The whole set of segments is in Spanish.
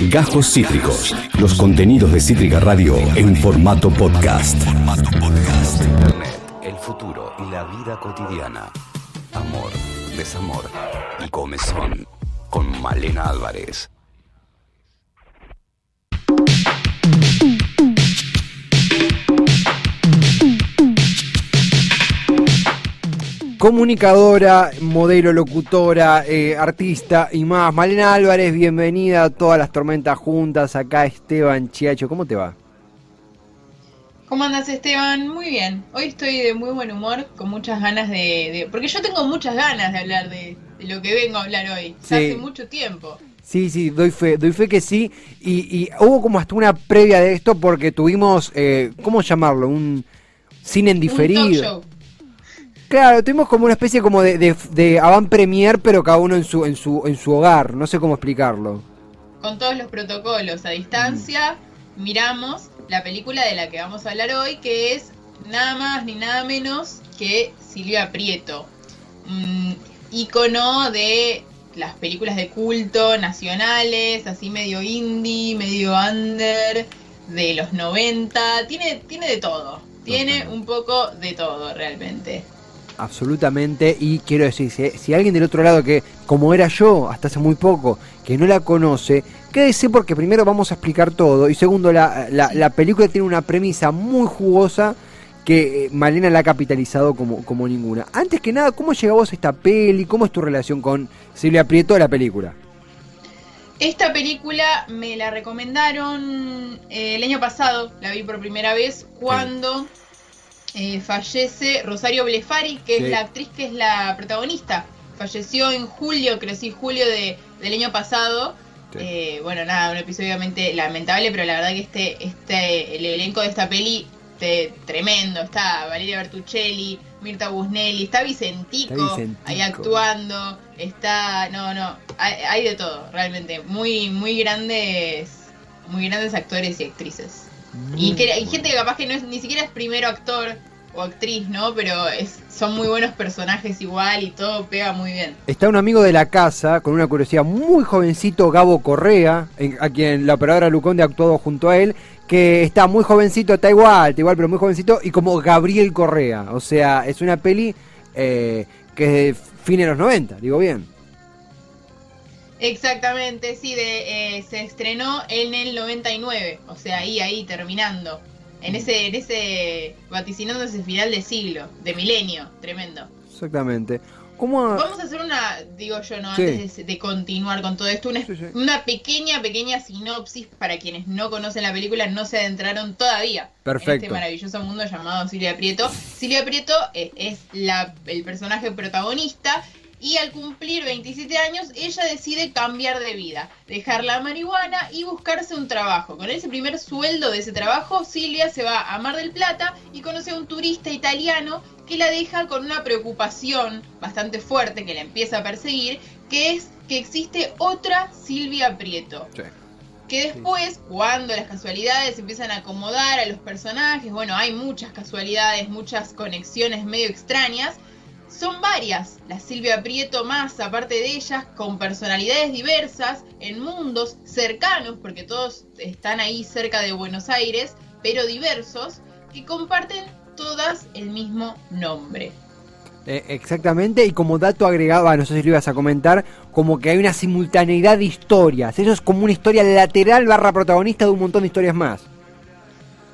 Gajos Cítricos. Los contenidos de Cítrica Radio en formato podcast. Internet, el futuro y la vida cotidiana. Amor, desamor y comezón. Con Malena Álvarez. Comunicadora, modelo, locutora, eh, artista y más. Malena Álvarez, bienvenida a todas las tormentas juntas. Acá Esteban Chiacho, ¿cómo te va? ¿Cómo andas Esteban? Muy bien. Hoy estoy de muy buen humor, con muchas ganas de... porque yo tengo muchas ganas de hablar de, lo que vengo a hablar hoy. hace mucho tiempo. Sí, sí, doy fe, doy fe que sí. Y, hubo como hasta una previa de esto porque tuvimos, eh, ¿cómo llamarlo? Un cine en diferido. Claro, tuvimos como una especie como de, de, avant premier, pero cada uno en su, en su, en su hogar. No sé cómo explicarlo. Con todos los protocolos a distancia, miramos la película de la que vamos a hablar hoy, que es nada más ni nada menos que Silvia Prieto. ícono de las películas de culto nacionales, así medio indie, medio under, de los 90. Tiene, tiene de todo. Tiene un poco de todo realmente absolutamente. Y quiero decir, si, alguien del otro lado que, como era yo hasta hace muy poco, que no la conoce, quédese porque primero vamos a explicar todo. Y segundo, la, la, película tiene una premisa muy jugosa que eh, Malena la ha capitalizado como, como ninguna. Antes que nada, ¿cómo llegamos a esta peli? ¿Cómo es tu relación con Silvia Prieto de la película? Esta película me la recomendaron eh, el año pasado, la vi por primera vez cuando eh, fallece Rosario Blefari, que es la actriz que es la protagonista. Falleció en julio, creo sí, julio de, del año pasado. Eh, bueno, nada, un episodio obviamente lamentable, pero la verdad que este, este, el elenco de esta peli te, tremendo. Está Valeria Bertuccelli, Mirta Busnelli, está Vicentico, ahí actuando. Está, no, no, hay, de todo, realmente. Muy, muy grandes, muy grandes actores y actrices y, que, hay gente que capaz que no es, ni siquiera es primero actor o actriz, ¿no? Pero es, son muy buenos personajes igual y todo pega muy bien. Está un amigo de la casa, con una curiosidad, muy jovencito, Gabo Correa, a quien la operadora Luconde ha actuado junto a él, que está muy jovencito, está igual, está igual, pero muy jovencito, y como Gabriel Correa. O sea, es una peli eh, que es de fines de los 90, digo bien. Exactamente, sí, de, eh, se estrenó en el 99, o sea, ahí, ahí, terminando. En ese, en ese, vaticinando ese final de siglo, de milenio, tremendo. Exactamente. ¿Cómo Vamos a hacer una, digo yo, ¿no? Antes de, continuar con todo esto, una, una, pequeña, pequeña sinopsis para quienes no conocen la película, no se adentraron todavía Perfecto. en este maravilloso mundo llamado Silvia Prieto. Silvia Prieto es, es la, el personaje protagonista y al cumplir 27 años ella decide cambiar de vida, dejar la marihuana y buscarse un trabajo. Con ese primer sueldo de ese trabajo, Silvia se va a Mar del Plata y conoce a un turista italiano que la deja con una preocupación bastante fuerte que la empieza a perseguir, que es que existe otra Silvia Prieto. Que después, cuando las casualidades empiezan a acomodar a los personajes, bueno, hay muchas casualidades, muchas conexiones medio extrañas, son varias, la Silvia Prieto más, aparte de ellas, con personalidades diversas, en mundos cercanos, porque todos están ahí cerca de Buenos Aires, pero diversos, que comparten todas el mismo nombre. Eh, exactamente, y como dato agregado, no sé si lo ibas a comentar, como que hay una simultaneidad de historias. Eso es como una historia lateral barra protagonista de un montón de historias más.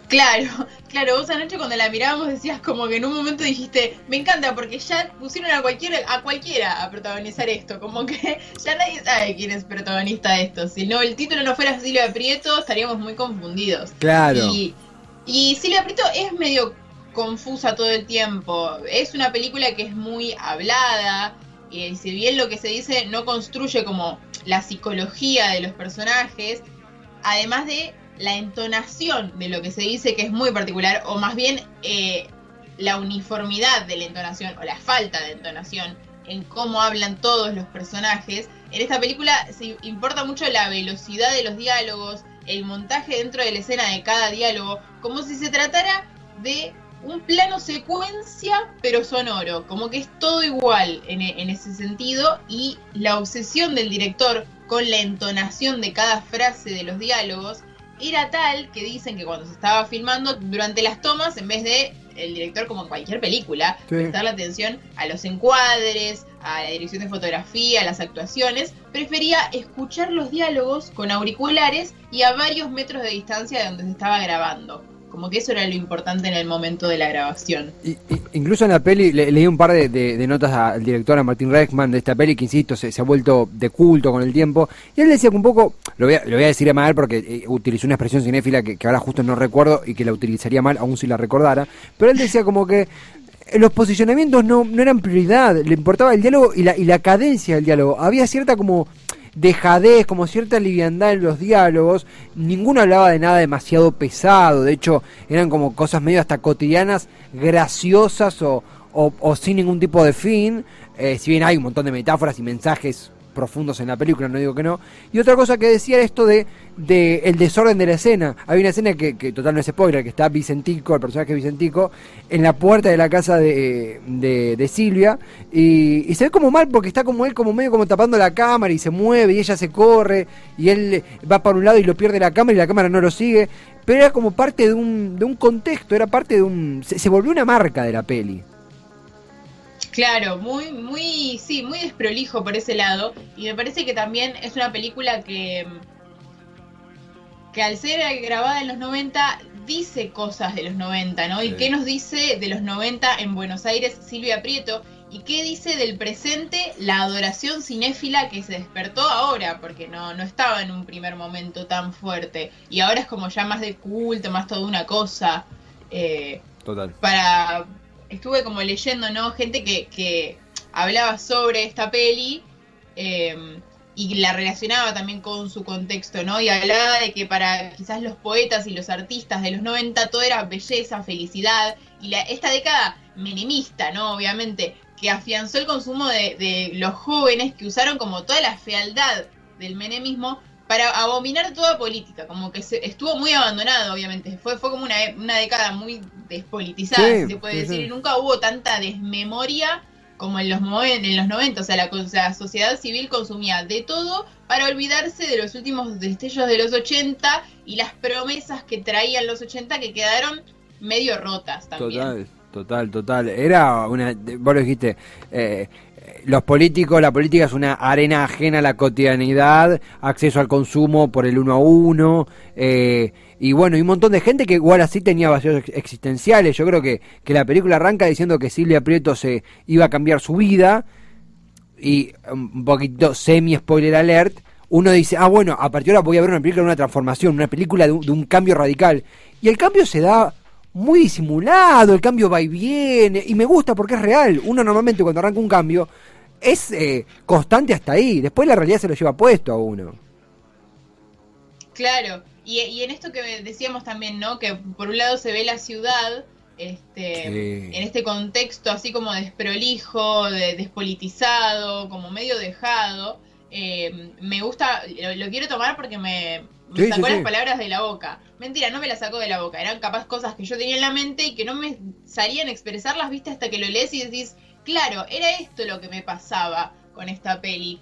Claro, claro, vos anoche cuando la mirábamos decías como que en un momento dijiste, me encanta porque ya pusieron a cualquiera, a cualquiera a protagonizar esto, como que ya nadie sabe quién es protagonista de esto. Si no el título no fuera Silvia Prieto, estaríamos muy confundidos. Claro. Y, y Silvia Prieto es medio confusa todo el tiempo. Es una película que es muy hablada, y si bien lo que se dice no construye como la psicología de los personajes, además de la entonación de lo que se dice que es muy particular, o más bien eh, la uniformidad de la entonación, o la falta de entonación en cómo hablan todos los personajes. En esta película se importa mucho la velocidad de los diálogos, el montaje dentro de la escena de cada diálogo, como si se tratara de un plano secuencia, pero sonoro, como que es todo igual en, en ese sentido, y la obsesión del director con la entonación de cada frase de los diálogos, era tal que dicen que cuando se estaba filmando, durante las tomas, en vez de el director, como en cualquier película, Sí. prestar la atención a los encuadres, a la dirección de fotografía, a las actuaciones, prefería escuchar los diálogos con auriculares y a varios metros de distancia de donde se estaba grabando. Como que eso era lo importante en el momento de la grabación. Y- y- incluso en la peli le- leí un par de, notas al director, a Martín Reichman, de esta peli, que insisto, se, ha vuelto de culto con el tiempo. Y él decía que un poco, lo voy a, voy a decir mal porque eh, utilizó una expresión cinéfila que, que ahora justo no recuerdo y que la utilizaría mal, aún si la recordara. Pero él decía como que eh, los posicionamientos no, no eran prioridad, le importaba el diálogo y la, y la cadencia del diálogo. Había cierta como dejadez, como cierta liviandad en los diálogos. Ninguno hablaba de nada demasiado pesado. De hecho, eran como cosas medio hasta cotidianas, graciosas o, o- sin ningún tipo de fin. Eh, si bien hay un montón de metáforas y mensajes profundos en la película, no digo que no. Y otra cosa que decía era esto de, de el desorden de la escena. Hay una escena que, que total no es spoiler, que está Vicentico, el personaje Vicentico, en la puerta de la casa de, de, Silvia, y, se ve como mal porque está como él como medio como tapando la cámara y se mueve y ella se corre y él va para un lado y lo pierde la cámara y la cámara no lo sigue. Pero era como parte de un, de un contexto, era parte de un... Se volvió una marca de la peli. Claro, muy, muy, sí, muy desprolijo por ese lado. Y me parece que también es una película que, que al ser grabada en los 90, dice cosas de los 90, ¿no? Sí. ¿Y qué nos dice de los 90 en Buenos Aires Silvia Prieto? ¿Y qué dice del presente la adoración cinéfila que se despertó ahora? Porque no, no estaba en un primer momento tan fuerte. Y ahora es como ya más de culto, más toda una cosa. Eh, Total. para estuve como leyendo no gente que, que hablaba sobre esta peli eh, y la relacionaba también con su contexto no y hablaba de que para quizás los poetas y los artistas de los 90 todo era belleza felicidad y la, esta década menemista no obviamente que afianzó el consumo de, de los jóvenes que usaron como toda la fealdad del menemismo para abominar toda política, como que se, estuvo muy abandonado, obviamente. Fue, fue como una, una década muy despolitizada, Sí, se puede sí, decir, sí. y nunca hubo tanta desmemoria como en los, en los 90. O sea, la, la sociedad civil consumía de todo para olvidarse de los últimos destellos de los 80 y las promesas que traían los 80 que quedaron medio rotas también. Total, total, total. Era una, vos lo dijiste, eh, los políticos, la política es una arena ajena a la cotidianidad, acceso al consumo por el uno a uno, eh, y bueno, y un montón de gente que igual así tenía vacíos ex- existenciales. Yo creo que, que la película arranca diciendo que Silvia Prieto se iba a cambiar su vida, y un poquito semi-spoiler alert, uno dice, ah, bueno, a partir de ahora voy a ver una película de una transformación, una película de un, de un cambio radical. Y el cambio se da muy disimulado, el cambio va y viene, y me gusta porque es real. Uno normalmente cuando arranca un cambio es eh, constante hasta ahí, después la realidad se lo lleva puesto a uno. Claro, y, y en esto que decíamos también, ¿no? Que por un lado se ve la ciudad, este, Sí. en este contexto así como desprolijo, de, despolitizado, como medio dejado. eh, me gusta, lo, lo quiero tomar porque me, me Sí, sacó sí, las palabras de la boca. Mentira, no me las sacó de la boca, eran capaz cosas que yo tenía en la mente y que no me salían a expresarlas, viste, hasta que lo lees y decís, claro, era esto lo que me pasaba con esta peli.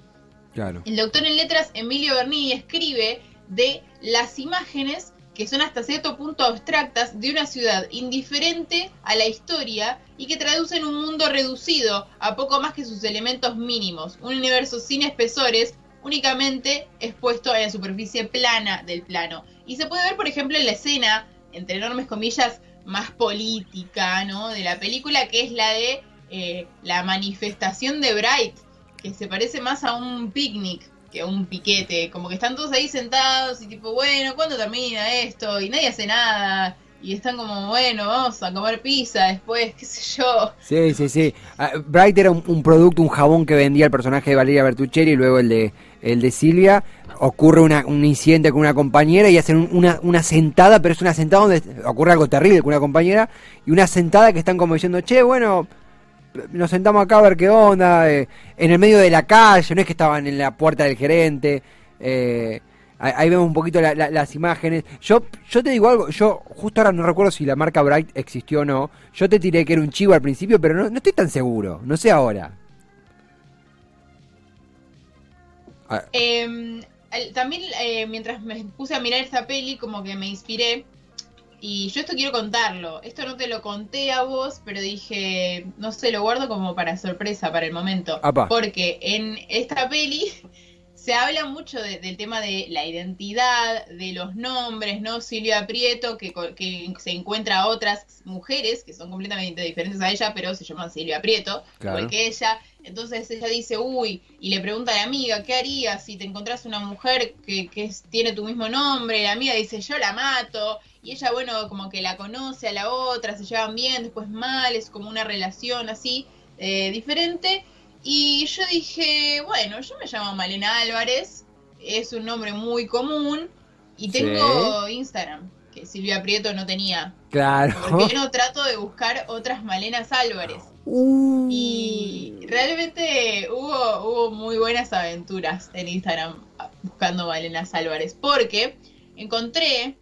Claro. El doctor en letras Emilio Bernini escribe de las imágenes que son hasta cierto punto abstractas de una ciudad indiferente a la historia y que traducen un mundo reducido a poco más que sus elementos mínimos, un universo sin espesores, únicamente expuesto en la superficie plana del plano. Y se puede ver, por ejemplo, en la escena, entre enormes comillas, más política, ¿no? De la película, que es la de eh, la manifestación de Bright, que se parece más a un picnic que a un piquete, como que están todos ahí sentados y tipo, bueno, ¿cuándo termina esto? Y nadie hace nada. Y están como, bueno, vamos a comer pizza después, qué sé yo. Sí, sí, sí. Ah, Bright era un, producto, un jabón que vendía el personaje de Valeria Bertuccelli y luego el de, el de Silvia. Ocurre un incidente con una compañera y hacen un- una, una sentada, pero es una sentada donde ocurre algo terrible con una compañera y una sentada que están como diciendo, che, bueno, nos sentamos acá a ver qué onda, eh, en el medio de la calle, no es que estaban en la puerta del gerente. eh, ahí vemos un poquito la- la- las imágenes. Yo, yo te digo algo, yo justo ahora no recuerdo si la marca Bright existió o no. Yo te tiré que era un chivo al principio, pero no, no estoy tan seguro. No sé ahora. Ah. Eh, al- también eh, mientras me puse a mirar esta peli, como que me inspiré. Y yo esto quiero contarlo. Esto no te lo conté a vos, pero dije, no sé, lo guardo como para sorpresa, para el momento. Apa. Porque en esta peli se habla mucho de- del tema de la identidad, de los nombres, ¿no? Silvia Prieto, que, que se encuentra a otras mujeres que son completamente diferentes a ella, pero se llaman Silvia Prieto, Claro. igual que ella. Entonces ella dice, uy, y le pregunta a la amiga, ¿qué harías si te encontrás una mujer que, que tiene tu mismo nombre? La amiga dice, yo la mato. Y ella, bueno, como que la conoce a la otra, se llevan bien, después mal, es como una relación así, eh, diferente. Y yo dije, bueno, yo me llamo Malena Álvarez, es un nombre muy común, y Sí. tengo Instagram, que Silvia Prieto no tenía. Claro. ¿Por qué no trato de buscar otras Malenas Álvarez? Uh. Y realmente hubo, hubo muy buenas aventuras en Instagram buscando Malenas Álvarez, porque encontré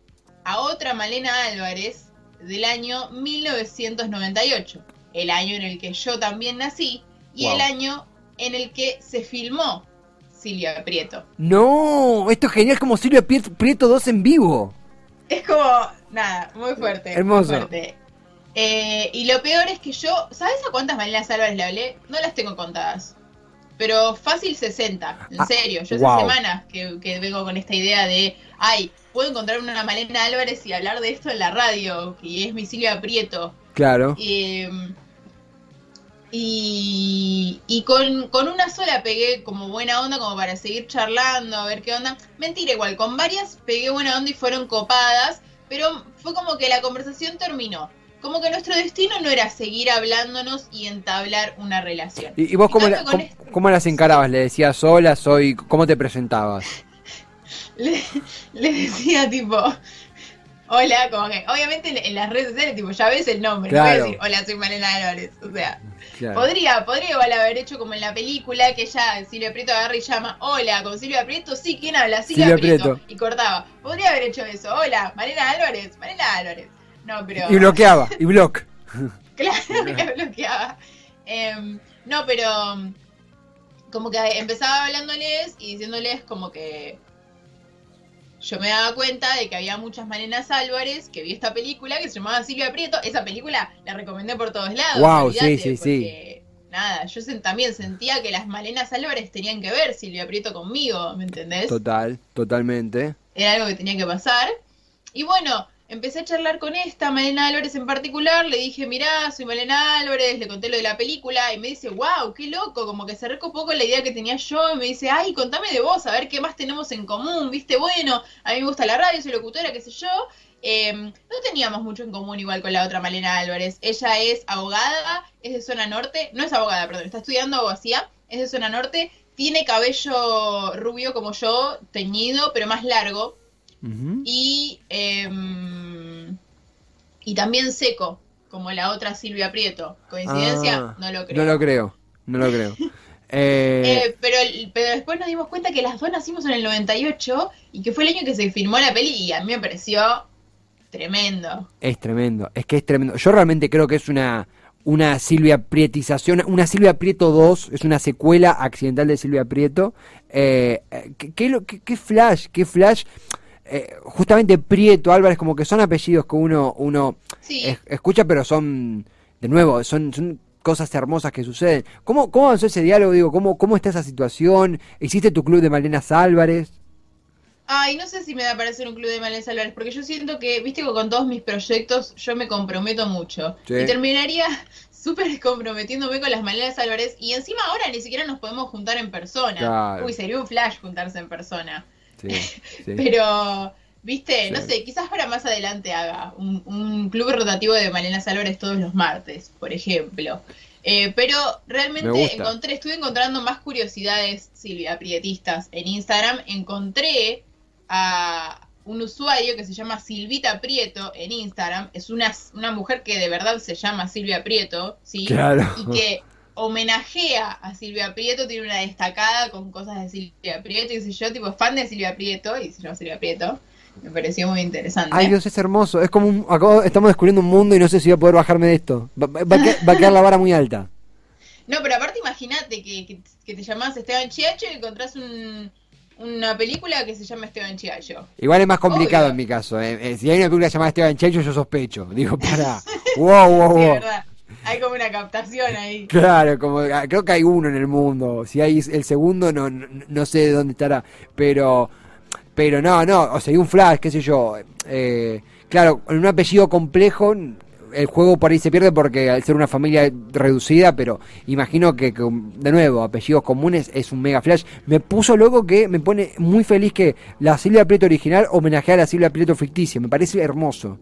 a otra Malena Álvarez del año 1998, el año en el que yo también nací y Wow. el año en el que se filmó Silvia Prieto. No, esto es genial como Silvia Priet- Prieto 2 en vivo. Es como, nada, muy fuerte. muy Hermoso. fuerte. Eh, y lo peor es que yo, ¿sabes a cuántas Malenas Álvarez le hablé? No las tengo contadas. Pero fácil 60, en Ah, serio. Yo wow. hace semanas que, que vengo con esta idea de, ay, puedo encontrar una Malena Álvarez y hablar de esto en la radio, que es mi Silvia Prieto. Claro. Eh, y y con, con una sola pegué como buena onda, como para seguir charlando, a ver qué onda. Mentira, igual, con varias pegué buena onda y fueron copadas, pero fue como que la conversación terminó. Como que nuestro destino no era seguir hablándonos y entablar una relación. ¿Y, y vos cómo, la- con cómo, las encarabas? ¿Le decías hola, soy... ¿Cómo te presentabas? le, le decía tipo, hola, como que, obviamente en, las redes sociales, tipo, ya ves el nombre, no voy Claro. a decir, hola, soy Malena Álvarez, o sea, Claro. podría, podría igual haber hecho como en la película, que ya Silvia Prieto agarra y llama, hola, con Silvia Prieto, sí, ¿quién habla? Silvia, Silvia Prieto. Prieto. y cortaba, podría haber hecho eso, hola, Malena Álvarez, Malena Álvarez, no, pero... Y bloqueaba, y block. Claro, que bloqueaba. Em, no, pero um, como que empezaba hablándoles y diciéndoles como que yo me daba cuenta de que había muchas Malenas Álvarez que vi esta película que se llamaba Silvia Prieto. Esa película la recomendé por todos lados. Olvídate, sí, sí, porque, Nada, yo también sentía que las Malenas Álvarez tenían que ver Silvia Prieto conmigo, ¿me entendés? Total, totalmente. era algo que tenía que pasar. Y bueno, empecé a charlar con esta, Malena Álvarez en particular, le dije, mirá, soy Malena Álvarez, le conté lo de la película, y me dice, wow, qué loco, como que se recopó con la idea que tenía yo, y me dice, ay, contame de vos, a ver qué más tenemos en común, viste, bueno, a mí me gusta la radio, soy locutora, qué sé yo. Eh, no teníamos mucho en común igual con la otra Malena Álvarez. Ella es abogada, es de zona norte, no es abogada, perdón, está estudiando abogacía, es de zona norte, tiene cabello rubio como yo, teñido, pero más largo, Ujú. y, em, y también seco, como la otra Silvia Prieto. ¿Coincidencia? Ah, no lo creo. No lo creo, no lo creo. Eh, Eh, pero, pero después nos dimos cuenta que las dos nacimos en el 98 y que fue el año que se filmó la peli y a mí me pareció tremendo. Es tremendo, es que es tremendo. Yo realmente creo que es una, una Silvia Prietización, una Silvia Prieto 2, es una secuela accidental de Silvia Prieto. Eh, eh, ¿qué, qué lo- qué- qué flash, qué flash. Eh, justamente Prieto, Álvarez, como que son apellidos que uno, uno Sí. es- escucha, pero son, de nuevo, son, son cosas hermosas que suceden. ¿Cómo, cómo avanzó ese diálogo? Digo, ¿cómo, ¿Cómo está esa situación? ¿Hiciste tu club de Malenas Álvarez? Ay, no sé si me da para hacer un club de Malenas Álvarez, porque yo siento que, viste que con todos mis proyectos yo me comprometo mucho. Sí. Y terminaría súper comprometiéndome con las Malenas Álvarez. Y encima ahora ni siquiera nos podemos juntar en persona. Claro. Uy, sería un flash juntarse en persona. Sí, sí. Pero, viste, Sí. no sé, quizás para más adelante haga un, un club rotativo de Malenas Álvarez todos los martes, por ejemplo. Eh, pero Me realmente encontré, estuve encontrando más curiosidades, Silvia, prietistas en Instagram. Encontré a un usuario que se llama Silvita Prieto en Instagram. Es una, una mujer que de verdad se llama Silvia Prieto, ¿sí? Claro. Y que homenajea a Silvia Prieto, tiene una destacada con cosas de Silvia Prieto, y sé yo, tipo fan de Silvia Prieto, y se llama Silvia Prieto. Me pareció muy interesante. Ay Dios, es hermoso. Es como un, acabo- estamos descubriendo un mundo y no sé si voy a poder bajarme de esto. Va, va- va a que- va a quedar la vara muy alta. No, pero aparte imagínate que, que, te llamás Esteban Chiacho y encontrás un, una película que se llama Esteban Chiacho. Igual es más complicado en mi caso. ¿eh? Eh, si hay una película llamada Esteban Chiacho, yo sospecho. Digo, para. wow, wow, wow. verdad. Hay como una captación ahí. Claro, como ah, creo que hay uno en el mundo. Si hay el segundo, no, no, sé dónde estará. Pero, pero no, no. O sea, hay un flash, qué sé yo. Eh, claro, en un apellido complejo el juego por ahí se pierde porque al ser una familia reducida, pero imagino que, de nuevo, apellidos comunes es un mega flash. Me puso loco que me pone muy feliz que la Silvia Prieto original homenajea a la Silvia Prieto ficticia. Me parece hermoso.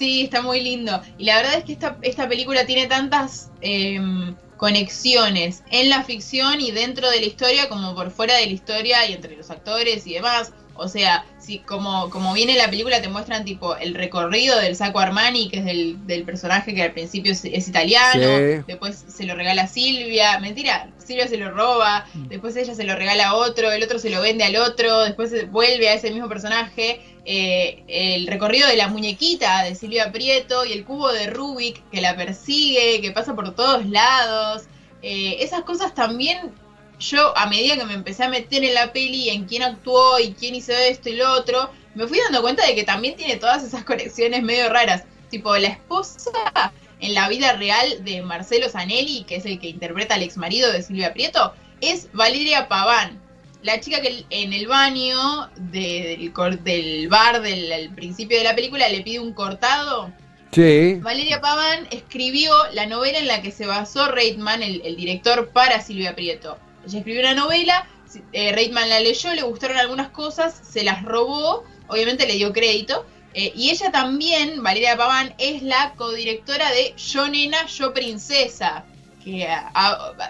Sí, está muy lindo. Y la verdad es que esta, esta película tiene tantas em, conexiones en la ficción y dentro de la historia como por fuera de la historia y entre los actores y demás. O sea, si como, como viene la película te muestran tipo el recorrido del Saco Armani, que es del, del personaje que al principio es, italiano, después se lo regala a Silvia, mentira, Silvia se lo roba, mm. después ella se lo regala a otro, el otro se lo vende al otro, después vuelve a ese mismo personaje, eh, el recorrido de la muñequita de Silvia Prieto y el cubo de Rubik que la persigue, que pasa por todos lados. Eh, esas cosas también yo a medida que me empecé a meter en la peli, en quién actuó y quién hizo esto y lo otro, me fui dando cuenta de que también tiene todas esas conexiones medio raras. Tipo, la esposa en la vida real de Marcelo Zanelli, que es el que interpreta al ex marido de Silvia Prieto, es Valeria Paván. La chica que en el baño del, del bar del principio de la película le pide un cortado. Sí. Valeria Paván escribió la novela en la que se basó Reitman, el director, para Silvia Prieto. Ella escribió una novela, eh, Reitman la leyó, le gustaron algunas cosas, se las robó, obviamente le dio crédito. Eh, y ella también, Valeria Paván, es la codirectora de Yo Nena, Yo Princesa, que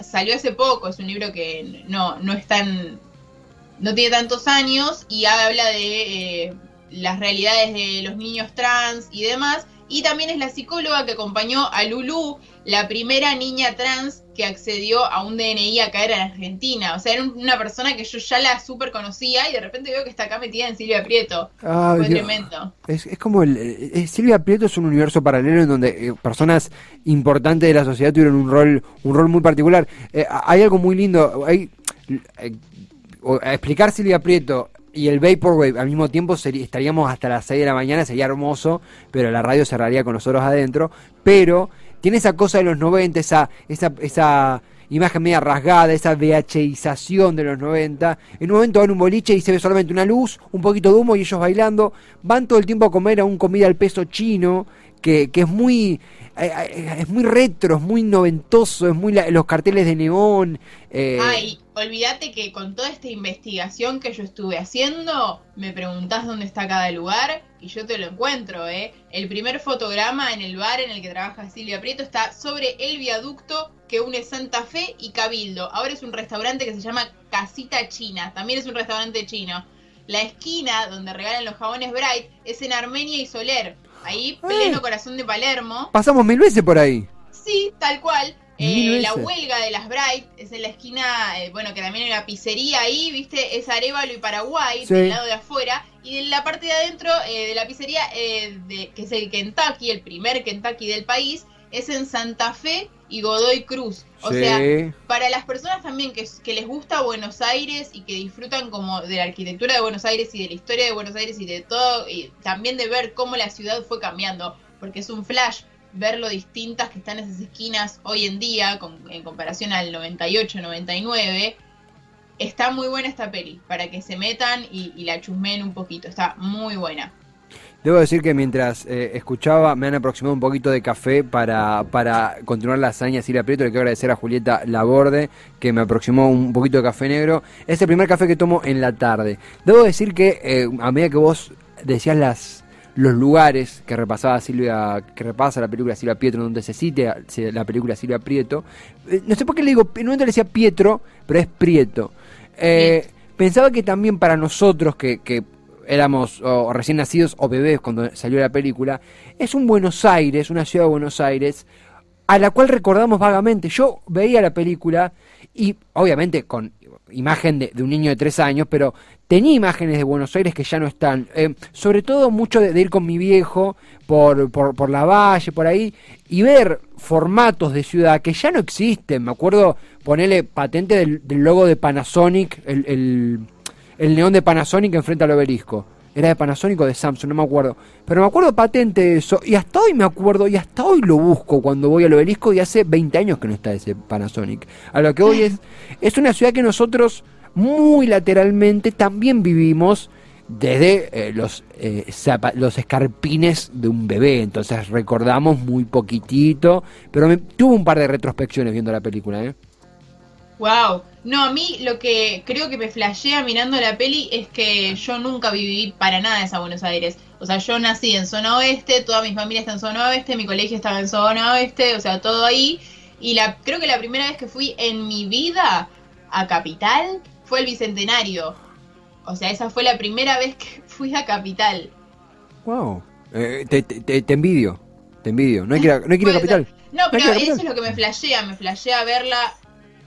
salió hace poco, es un libro que no, no es tan, no tiene tantos años y habla de eh, las realidades de los niños trans y demás. Y también es la psicóloga que acompañó a Lulu, la primera niña trans que accedió a un DNI a caer en Argentina. O sea, era una persona que yo ya la súper conocía y de repente veo que está acá metida en Silvia Prieto. Fue tremendo. Es, como el, Silvia Prieto es un universo paralelo en donde eh, personas importantes de la sociedad tuvieron un rol, un rol muy particular. Eh, hay algo muy lindo. Hay, eh, explicar Silvia Prieto y el Vaporwave al mismo tiempo estaríamos hasta las 6 de la mañana, sería hermoso, pero la radio cerraría con nosotros adentro. Pero tiene esa cosa de los 90, esa, esa, esa imagen media rasgada, esa VHización de los 90. En un momento van un boliche y se ve solamente una luz, un poquito de humo y ellos bailando. Van todo el tiempo a comer a un comida al peso chino, que, que es muy eh, eh, es muy retro, es muy noventoso, es muy los carteles de neón. Eh. Ay, olvídate que con toda esta investigación que yo estuve haciendo, me preguntás dónde está cada lugar y yo te lo encuentro, ¿eh? El primer fotograma en el bar en el que trabaja Silvia Prieto está sobre el viaducto que une Santa Fe y Cabildo. Ahora es un restaurante que se llama Casita China, también es un restaurante chino. La esquina donde regalan los jabones Bright es en Armenia y Soler. Ahí, pleno corazón de Palermo. Pasamos mil veces por ahí. Sí, tal cual. Eh, la huelga de las Bright es en la esquina, eh, bueno, que también hay una pizzería ahí, ¿viste? Es Arevalo y Paraguay, del lado de afuera. Y en la parte de adentro eh, de la pizzería, de, que es el Kentucky, el primer Kentucky del país, es en Santa Fe y Godoy Cruz. O sea, para las personas también que, que, les gusta Buenos Aires y que disfrutan como de la arquitectura de Buenos Aires y de la historia de Buenos Aires y de todo, y también de ver cómo la ciudad fue cambiando, porque es un flash ver lo distintas que están esas esquinas hoy en día en comparación al 98, 99. Está muy buena esta peli, para que se metan y, la chusmeen un poquito, está muy buena. Debo decir que mientras eh, escuchaba me han aproximado un poquito de café para, para continuar la hazaña Silvia Prieto. Le quiero agradecer a Julieta Laborde que me aproximó un poquito de café negro. Es el primer café que tomo en la tarde. Debo decir que eh, a medida que vos decías las los lugares que repasaba Silvia, que repasa la película Silvia Pietro, donde se cite la película Silvia Prieto. Eh, no sé por qué le digo, en un momento le decía Pietro, pero es Prieto. pensaba que también para nosotros que, que éramos o recién nacidos o bebés cuando salió la película, es un Buenos Aires, una ciudad de Buenos Aires, a la cual recordamos vagamente. Yo veía la película y obviamente con imagen de, un niño de tres años, pero tenía imágenes de Buenos Aires que ya no están. Eh, sobre todo mucho de, ir con mi viejo por, por, por la valle, por ahí, y ver formatos de ciudad que ya no existen. Me acuerdo ponerle patente del, logo de Panasonic, el, el, el neón de Panasonic enfrente al obelisco. Era de Panasonic o de Samsung, no me acuerdo. Pero me acuerdo patente de eso. Y hasta hoy me acuerdo, y hasta hoy lo busco cuando voy al obelisco. Y hace 20 años que no está ese Panasonic. A lo que hoy es. Es una ciudad que nosotros, muy lateralmente, también vivimos desde eh, los, eh, zapa- los escarpines de un bebé. Entonces recordamos muy poquitito. Pero me, tuve un par de retrospecciones viendo la película, ¿eh? Wow. No, a mí lo que creo que me flashea mirando la peli es que yo nunca viví para nada esa Buenos Aires. O sea, yo nací en zona oeste, toda mi familia está en zona oeste, mi colegio estaba en zona oeste, o sea, todo ahí. Y la creo que la primera vez que fui en mi vida a Capital fue el Bicentenario. O sea, esa fue la primera vez que fui a Capital. Wow. Eh, te, te- te- envidio. Te envidio. No hay que ir a, no hay que ir a Capital. No, pero eso es lo que me flashea, me flashea verla,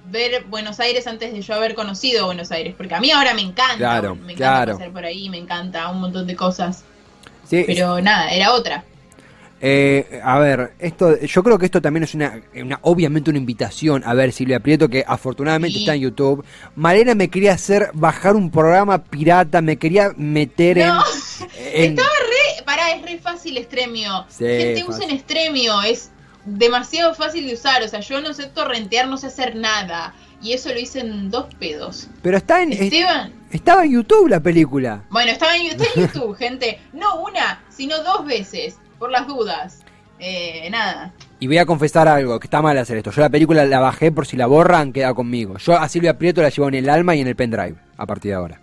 ver Buenos Aires antes de yo haber conocido Buenos Aires, porque a mí ahora me encanta, Claro, me encanta claro. pasar por ahí, me encanta un montón de cosas, Sí, pero nada, era otra. Eh, a ver, esto, yo creo que esto también es una, una- obviamente una invitación a ver Silvia Prieto, que afortunadamente Sí. está en YouTube. Malena me quería hacer bajar un programa pirata, me quería meter No, en, en- Estaba re, pará, es re fácil Stremio. Sí, Gente, usen Stremio, es demasiado fácil de usar, o sea, yo no sé torrentear, no sé hacer nada, y eso lo hice en dos pedos. pero está en, es- Esteban, estaba en YouTube la película. Bueno, estaba en, está en YouTube, gente. No una, sino dos veces, por las dudas. Eh, nada. Y voy a confesar algo, que está mal hacer esto. Yo la película la bajé por si la borran, queda conmigo. Yo a Silvia Prieto la llevo en el alma y en el pendrive, a partir de ahora.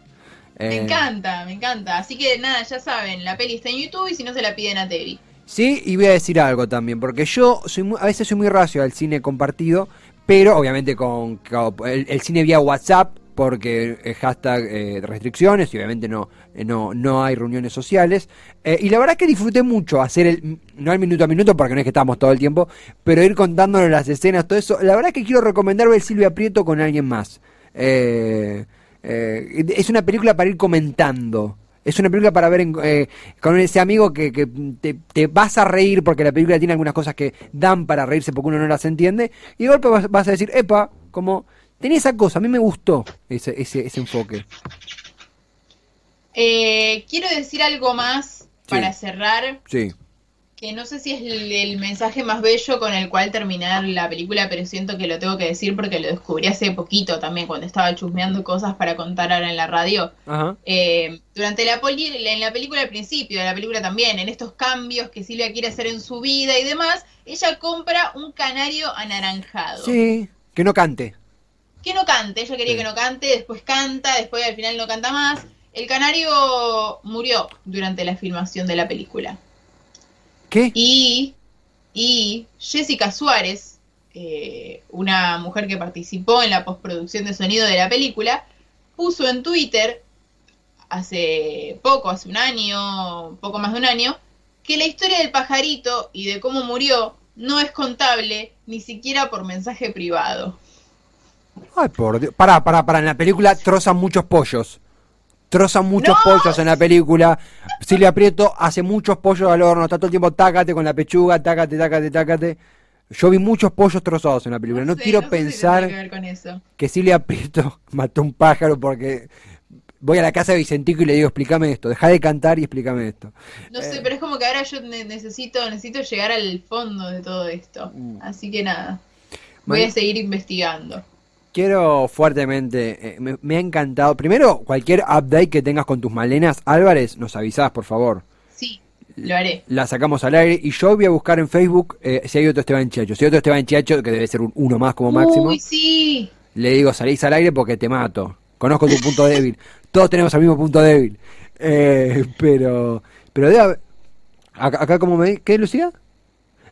Me Eh, encanta, me encanta. Así que nada, ya saben, la peli está en YouTube y si no se la piden a Tevi. Sí, y voy a decir algo también, porque yo soy muy- a veces soy muy racio al cine compartido, pero obviamente con, el, cine vía WhatsApp, porque el hashtag eh, restricciones y obviamente no, eh, no, no hay reuniones sociales. Eh, y la verdad que disfruté mucho hacer el, no el minuto a minuto, porque no es que estamos todo el tiempo, pero ir contándonos las escenas, todo eso. La verdad que quiero recomendar ver Silvia Prieto con alguien más. Eh, eh, es una película para ir comentando. Es una película para ver en- eh, con ese amigo que, que te, te vas a reír porque la película tiene algunas cosas que dan para reírse porque uno no las entiende. Y de golpe vas, vas a decir, epa, como tenía esa cosa, a mí me gustó ese, ese, ese enfoque. Eh, quiero decir algo más para cerrar, Sí. Que no sé si es el, el mensaje más bello con el cual terminar la película, pero siento que lo tengo que decir porque lo descubrí hace poquito también, cuando estaba chusmeando cosas para contar ahora en la radio. Ajá. Eh, durante la, poli- en la película al principio, de la película también, en estos cambios que Silvia quiere hacer en su vida y demás, ella compra un canario anaranjado. Sí, que no cante. Que no cante, ella quería Sí. que no cante, después canta, después al final no canta más. El canario murió durante la filmación de la película. ¿Qué? Y, y Jessica Suárez, eh, una mujer que participó en la postproducción de sonido de la película, puso en Twitter hace poco, hace un año, poco más de un año, que la historia del pajarito y de cómo murió no es contable ni siquiera por mensaje privado. Ay, por Dios. Pará, pará, pará. En la película trozan muchos pollos. Trozan muchos ¡No! pollos en la película. Silvia Prieto hace muchos pollos al horno. Está todo el tiempo tácate con la pechuga, tácate, tácate, tácate. Yo vi muchos pollos trozados en la película. No, sé, quiero pensar que ver con eso. que Silvia Prieto mató un pájaro porque voy a la casa de Vicentico y le digo, explícame esto. Deja de cantar y explícame esto. No sé, Eh. pero es como que ahora yo ne- necesito, necesito llegar al fondo de todo esto. Mm. Así que nada, voy a seguir investigando. Quiero fuertemente, eh, me, me ha encantado. Primero, cualquier update que tengas con tus malenas, Álvarez, nos avisás, por favor. Sí, lo haré. La sacamos al aire y yo voy a buscar en Facebook eh, si hay otro Esteban Chiacho. Si hay otro Esteban Chiacho, que debe ser un uno más como máximo, Uy, sí. le digo, salís al aire porque te mato. Conozco tu punto débil. Todos tenemos el mismo punto débil. Eh, pero, pero haber- Acá, acá como me ¿qué, Lucía?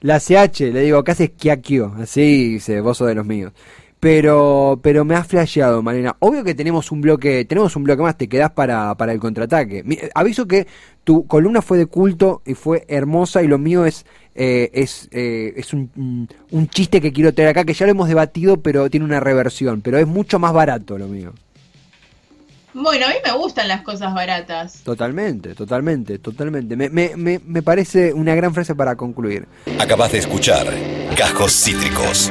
La CH, le digo, acá se esquiaquio. Así dice, vos sos de los míos. Pero, pero me ha flasheado, Marina. Obvio que tenemos un bloque, tenemos un bloque más, te quedás para, para el contraataque. Mi- eh, aviso que tu columna fue de culto y fue hermosa y lo mío es, eh, es, eh, es un, un- un chiste que quiero traer acá, que ya lo hemos debatido, pero tiene una reversión, pero es mucho más barato lo mío. Bueno, a mí me gustan las cosas baratas. Totalmente, totalmente, totalmente. Me, me, me, me parece una gran frase para concluir. Acabas de escuchar Cajos Cítricos.